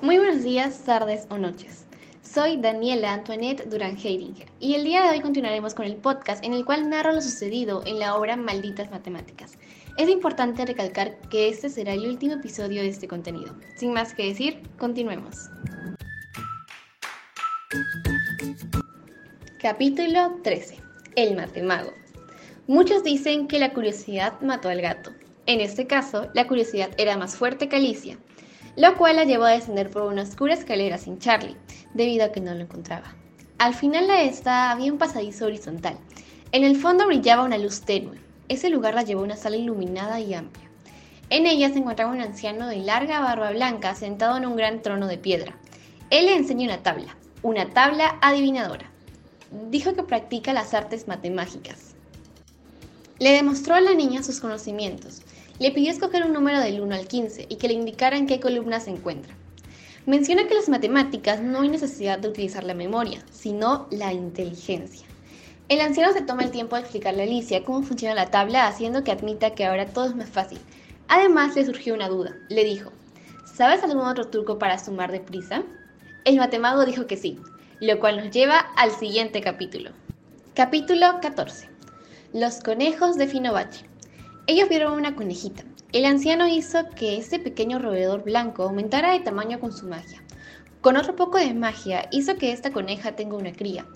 Muy buenos días, tardes o noches. Soy Daniela Antoinette Durán Heidinger y el día de hoy continuaremos con el podcast en el cual narro lo sucedido en la obra Malditas Matemáticas. Es importante recalcar que este será el último episodio de este contenido. Sin más que decir, continuemos. Capítulo 13. El matemago. Muchos dicen que la curiosidad mató al gato. En este caso, la curiosidad era más fuerte que Alicia, lo cual la llevó a descender por una oscura escalera sin Charlie, debido a que no lo encontraba. Al final de esta había un pasadizo horizontal. En el fondo brillaba una luz tenue. Ese lugar la llevó a una sala iluminada y amplia. En ella se encontraba un anciano de larga barba blanca sentado en un gran trono de piedra. Él le enseña una tabla, una tabla adivinadora. Dijo que practica las artes matemáticas. Le demostró a la niña sus conocimientos, le pidió escoger un número del 1 al 15 y que le indicara en qué columna se encuentra. Menciona que en las matemáticas no hay necesidad de utilizar la memoria, sino la inteligencia. El anciano se toma el tiempo de explicarle a Alicia cómo funciona la tabla, haciendo que admita que ahora todo es más fácil. Además, le surgió una duda. Le dijo, ¿sabes algún otro truco para sumar deprisa? El matemago dijo que sí, lo cual nos lleva al siguiente capítulo. Capítulo 14. Los conejos de Finovache. Ellos vieron una conejita. El anciano hizo que ese pequeño roedor blanco aumentara de tamaño con su magia. Con otro poco de magia hizo que esta coneja tenga una cría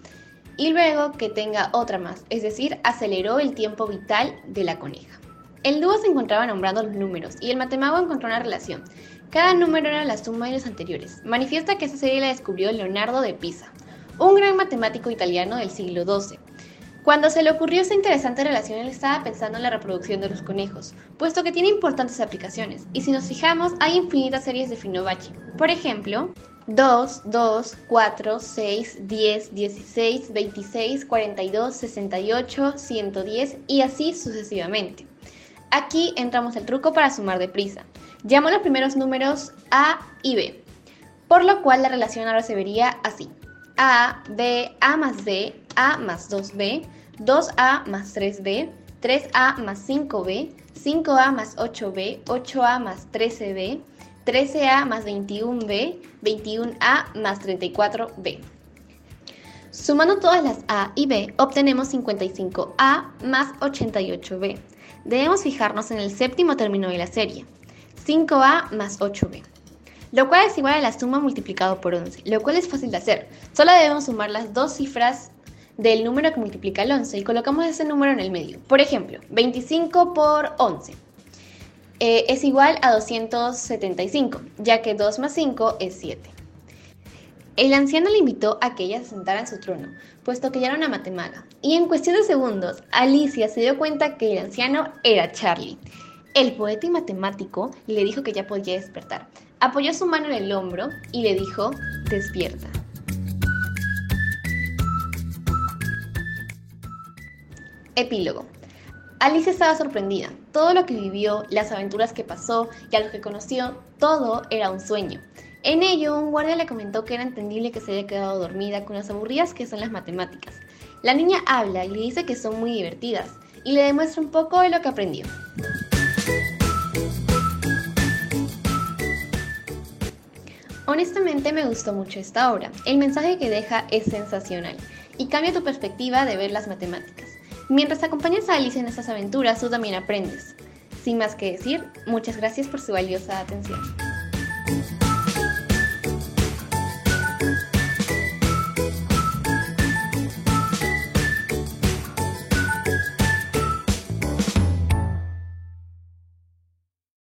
y luego que tenga otra más, es decir, aceleró el tiempo vital de la coneja. El dúo se encontraba nombrando los números y el matemago encontró una relación. Cada número era la suma de los anteriores. Manifiesta que esa serie la descubrió Leonardo de Pisa, un gran matemático italiano del siglo XII. Cuando se le ocurrió esta interesante relación, él estaba pensando en la reproducción de los conejos, puesto que tiene importantes aplicaciones, y si nos fijamos, hay infinitas series de Fibonacci. Por ejemplo, 2, 2, 4, 6, 10, 16, 26, 42, 68, 110 y así sucesivamente. Aquí entramos el truco para sumar deprisa. Llamo los primeros números A y B, por lo cual la relación ahora se vería así. A, B, A más B, A más 2B, 2A más 3B, 3A más 5B, 5A más 8B, 8A más 13B, 13A más 21B, 21A más 34B. Sumando todas las A y B, obtenemos 55A más 88B. Debemos fijarnos en el séptimo término de la serie, 5A más 8B, lo cual es igual a la suma multiplicado por 11, lo cual es fácil de hacer. Solo debemos sumar las dos cifras del número que multiplica el 11 y colocamos ese número en el medio. Por ejemplo, 25 por 11 eh, es igual a 275, ya que 2 más 5 es 7. El anciano le invitó a que ella se sentara en su trono, puesto que ya era una matemaga, y en cuestión de segundos, Alicia se dio cuenta que el anciano era Charlie. El poeta y matemático le dijo que ya podía despertar. Apoyó su mano en el hombro y le dijo, despierta. Epílogo. Alicia estaba sorprendida. Todo lo que vivió, las aventuras que pasó y a los que conoció, todo era un sueño. En ello, un guardia le comentó que era entendible que se haya quedado dormida con las aburridas que son las matemáticas. La niña habla y le dice que son muy divertidas y le demuestra un poco de lo que aprendió. Honestamente me gustó mucho esta obra. El mensaje que deja es sensacional y cambia tu perspectiva de ver las matemáticas. Mientras acompañas a Alice en estas aventuras, tú también aprendes. Sin más que decir, muchas gracias por su valiosa atención.